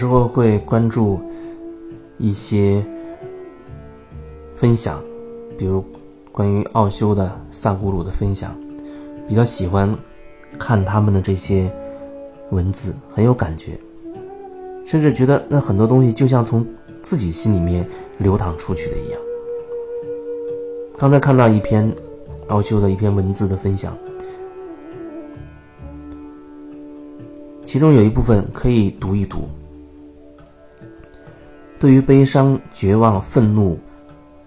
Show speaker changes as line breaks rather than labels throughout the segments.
时候会关注一些分享，比如关于奥修的萨古鲁的分享，比较喜欢看他们的这些文字，很有感觉，甚至觉得那很多东西就像从自己心里面流淌出去的一样。刚才看到一篇奥修的一篇文字的分享。其中有一部分可以读一读。对于悲伤、绝望、愤怒、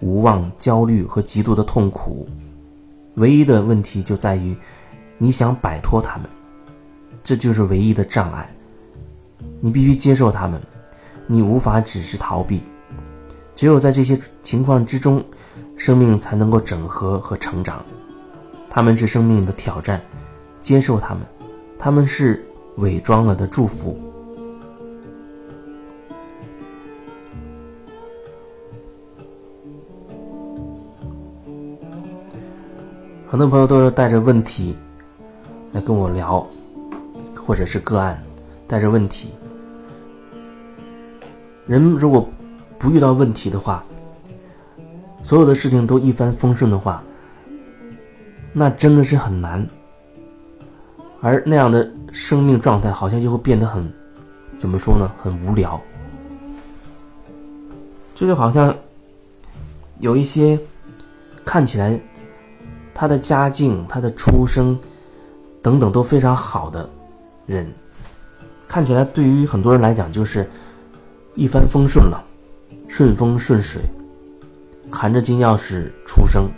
无望、焦虑和极度的痛苦，唯一的问题就在于你想摆脱他们，这就是唯一的障碍。你必须接受他们，你无法只是逃避。只有在这些情况之中，生命才能够整合和成长。他们是生命的挑战，接受他们，他们是。伪装了的祝福。很多朋友都是带着问题来跟我聊，或者是个案带着问题。人如果不遇到问题的话，所有的事情都一帆风顺的话，那真的是很难。而那样的生命状态，好像就会变得很，怎么说呢？很无聊。这就好像有一些看起来他的家境、他的出生等等都非常好的人，看起来对于很多人来讲就是一帆风顺了，顺风顺水，含着金钥匙出生。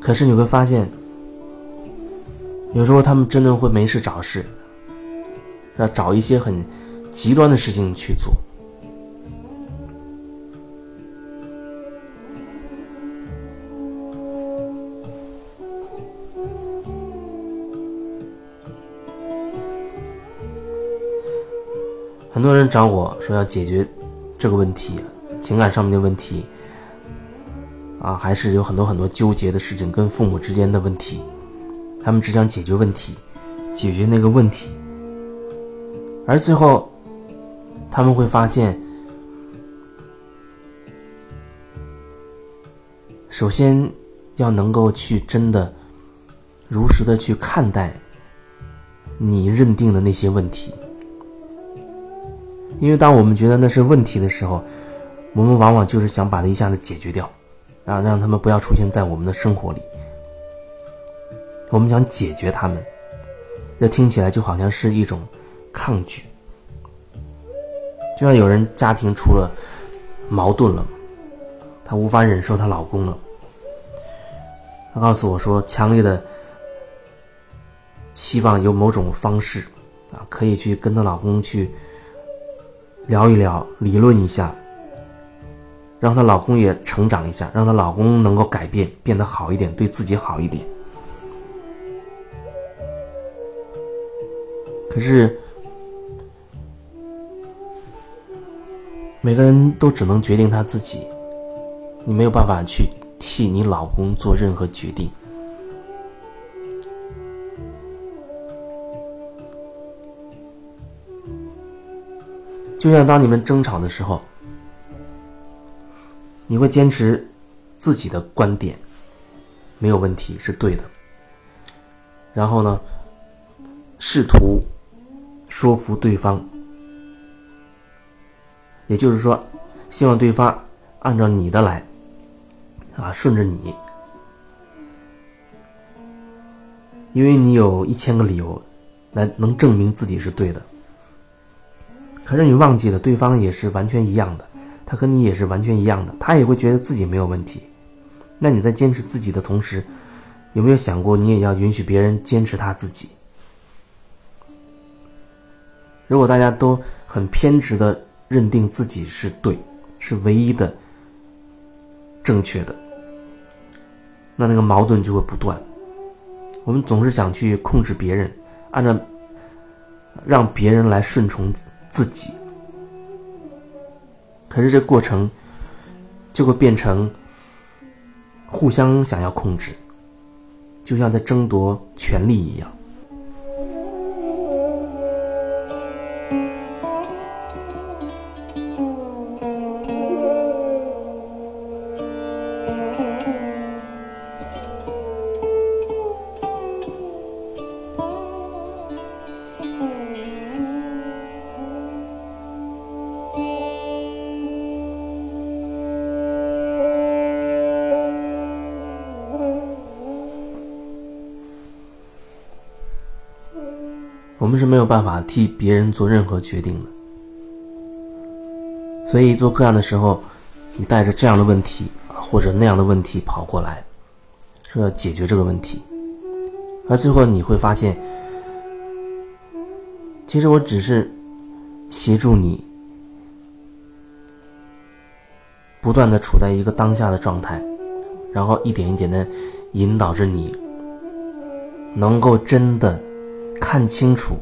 可是你会发现。有时候他们真的会没事找事，要找一些很极端的事情去做。很多人找我说要解决这个问题，情感上面的问题，啊，还是有很多很多纠结的事情，跟父母之间的问题。他们只想解决问题，解决那个问题，而最后他们会发现，首先要能够去真的如实的去看待你认定的那些问题，因为当我们觉得那是问题的时候，我们往往就是想把它一下子解决掉，啊让他们不要出现在我们的生活里。我们想解决他们，这听起来就好像是一种抗拒，就像有人家庭出了矛盾了，她无法忍受她老公了，她告诉我说，强烈的希望有某种方式啊，可以去跟她老公去聊一聊，理论一下，让她老公也成长一下，让她老公能够改变，变得好一点，对自己好一点。可是，每个人都只能决定他自己，你没有办法去替你老公做任何决定。就像当你们争吵的时候，你会坚持自己的观点，没有问题，是对的。然后呢，试图。说服对方，也就是说，希望对方按照你的来，啊，顺着你，因为你有一千个理由来能证明自己是对的。可是你忘记了，对方也是完全一样的，他和你也是完全一样的，他也会觉得自己没有问题。那你在坚持自己的同时，有没有想过，你也要允许别人坚持他自己？如果大家都很偏执的认定自己是对，是唯一的正确的，那那个矛盾就会不断。我们总是想去控制别人，按照让别人来顺从自自己，可是这过程就会变成互相想要控制，就像在争夺权力一样。我们是没有办法替别人做任何决定的。所以做个案的时候，你带着这样的问题或者那样的问题跑过来，说要解决这个问题，而最后你会发现，其实我只是协助你。不断的处在一个当下的状态，然后一点一点的引导着你，能够真的看清楚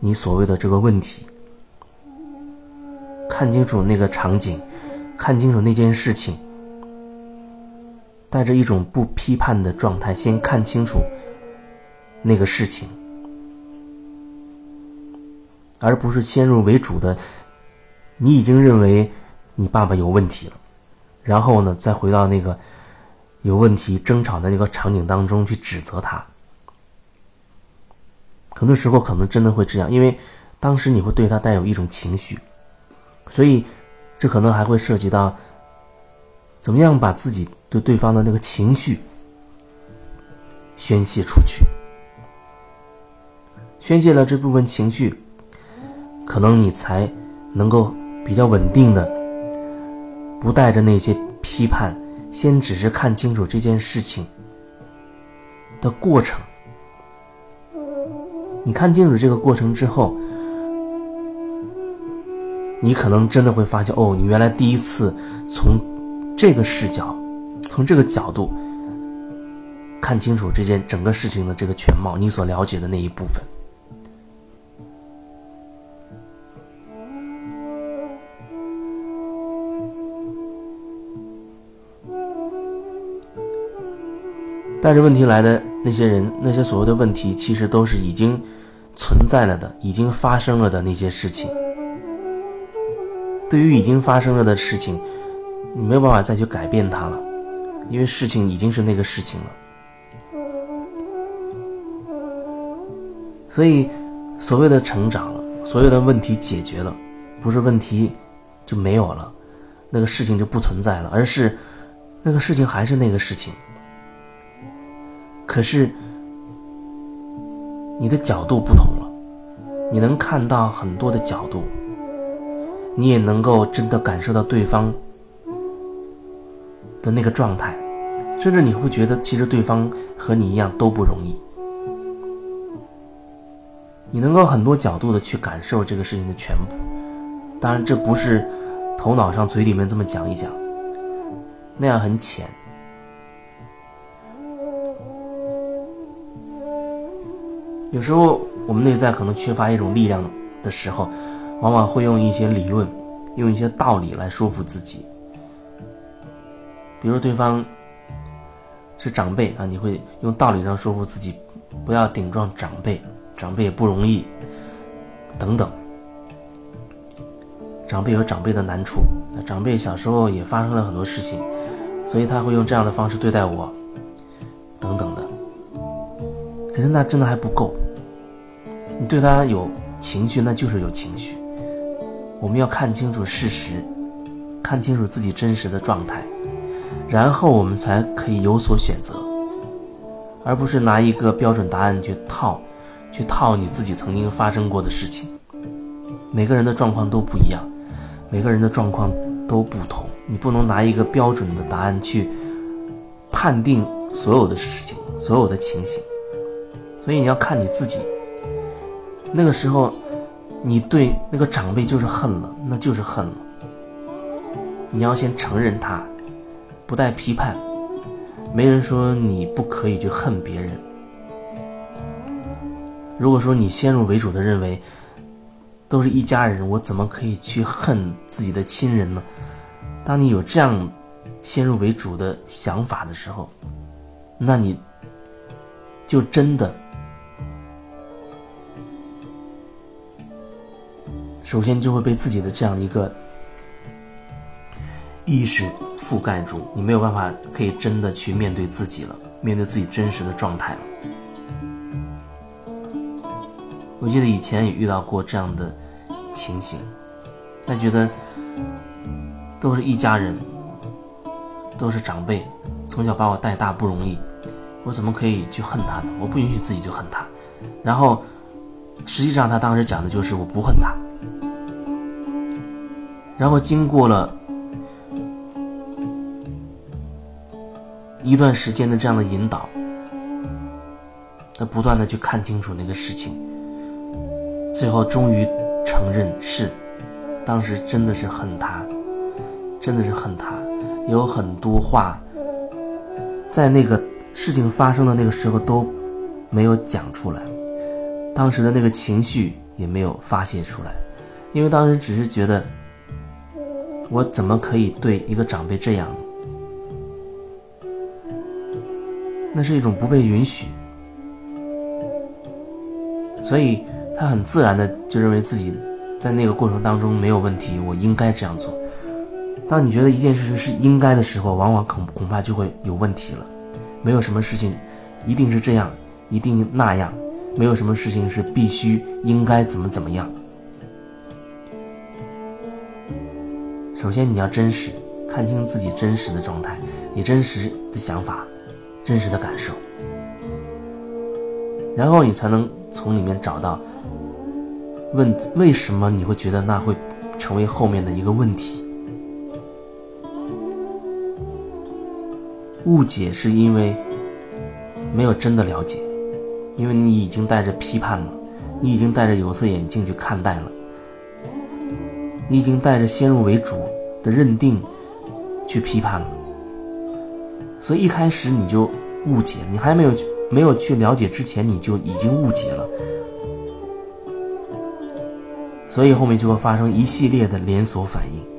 你所谓的这个问题，看清楚那个场景，看清楚那件事情，带着一种不批判的状态，先看清楚那个事情，而不是先入为主的，你已经认为你爸爸有问题了。然后呢，再回到那个有问题争吵的那个场景当中去指责他。很多时候可能真的会这样，因为当时你会对他带有一种情绪，所以这可能还会涉及到怎么样把自己对对方的那个情绪宣泄出去。宣泄了这部分情绪，可能你才能够比较稳定的。不带着那些批判，先只是看清楚这件事情的过程。你看清楚这个过程之后，你可能真的会发现，哦，你原来第一次从这个视角，从这个角度看清楚这件整个事情的这个全貌，你所了解的那一部分。带着问题来的那些人，那些所谓的问题，其实都是已经存在了的、已经发生了的那些事情。对于已经发生了的事情，你没有办法再去改变它了，因为事情已经是那个事情了。所以，所谓的成长，所有的问题解决了，不是问题就没有了，那个事情就不存在了，而是那个事情还是那个事情。可是，你的角度不同了，你能看到很多的角度，你也能够真的感受到对方的那个状态，甚至你会觉得，其实对方和你一样都不容易。你能够很多角度的去感受这个事情的全部，当然这不是头脑上嘴里面这么讲一讲，那样很浅。有时候我们内在可能缺乏一种力量的时候，往往会用一些理论、用一些道理来说服自己。比如对方是长辈啊，你会用道理上说服自己，不要顶撞长辈，长辈也不容易，等等。长辈有长辈的难处，那长辈小时候也发生了很多事情，所以他会用这样的方式对待我，等等的。可是那真的还不够。你对他有情绪，那就是有情绪。我们要看清楚事实，看清楚自己真实的状态，然后我们才可以有所选择，而不是拿一个标准答案去套，去套你自己曾经发生过的事情。每个人的状况都不一样，每个人的状况都不同，你不能拿一个标准的答案去判定所有的事情、所有的情形。所以你要看你自己。那个时候，你对那个长辈就是恨了，那就是恨了。你要先承认他，不带批判。没人说你不可以去恨别人。如果说你先入为主的认为，都是一家人，我怎么可以去恨自己的亲人呢？当你有这样先入为主的想法的时候，那你就真的。首先就会被自己的这样一个意识覆盖住，你没有办法可以真的去面对自己了，面对自己真实的状态了。我记得以前也遇到过这样的情形，但觉得都是一家人，都是长辈，从小把我带大不容易，我怎么可以去恨他呢？我不允许自己去恨他，然后实际上他当时讲的就是我不恨他。然后经过了一段时间的这样的引导，他不断的去看清楚那个事情，最后终于承认是，当时真的是恨他，真的是恨他，有很多话，在那个事情发生的那个时候都没有讲出来，当时的那个情绪也没有发泄出来，因为当时只是觉得。我怎么可以对一个长辈这样呢？那是一种不被允许，所以他很自然的就认为自己在那个过程当中没有问题，我应该这样做。当你觉得一件事情是应该的时候，往往恐恐怕就会有问题了。没有什么事情一定是这样，一定那样，没有什么事情是必须应该怎么怎么样。首先，你要真实，看清自己真实的状态，你真实的想法，真实的感受，然后你才能从里面找到，问为什么你会觉得那会成为后面的一个问题？误解是因为没有真的了解，因为你已经带着批判了，你已经戴着有色眼镜去看待了，你已经带着先入为主。的认定，去批判了，所以一开始你就误解，你还没有没有去了解之前，你就已经误解了，所以后面就会发生一系列的连锁反应。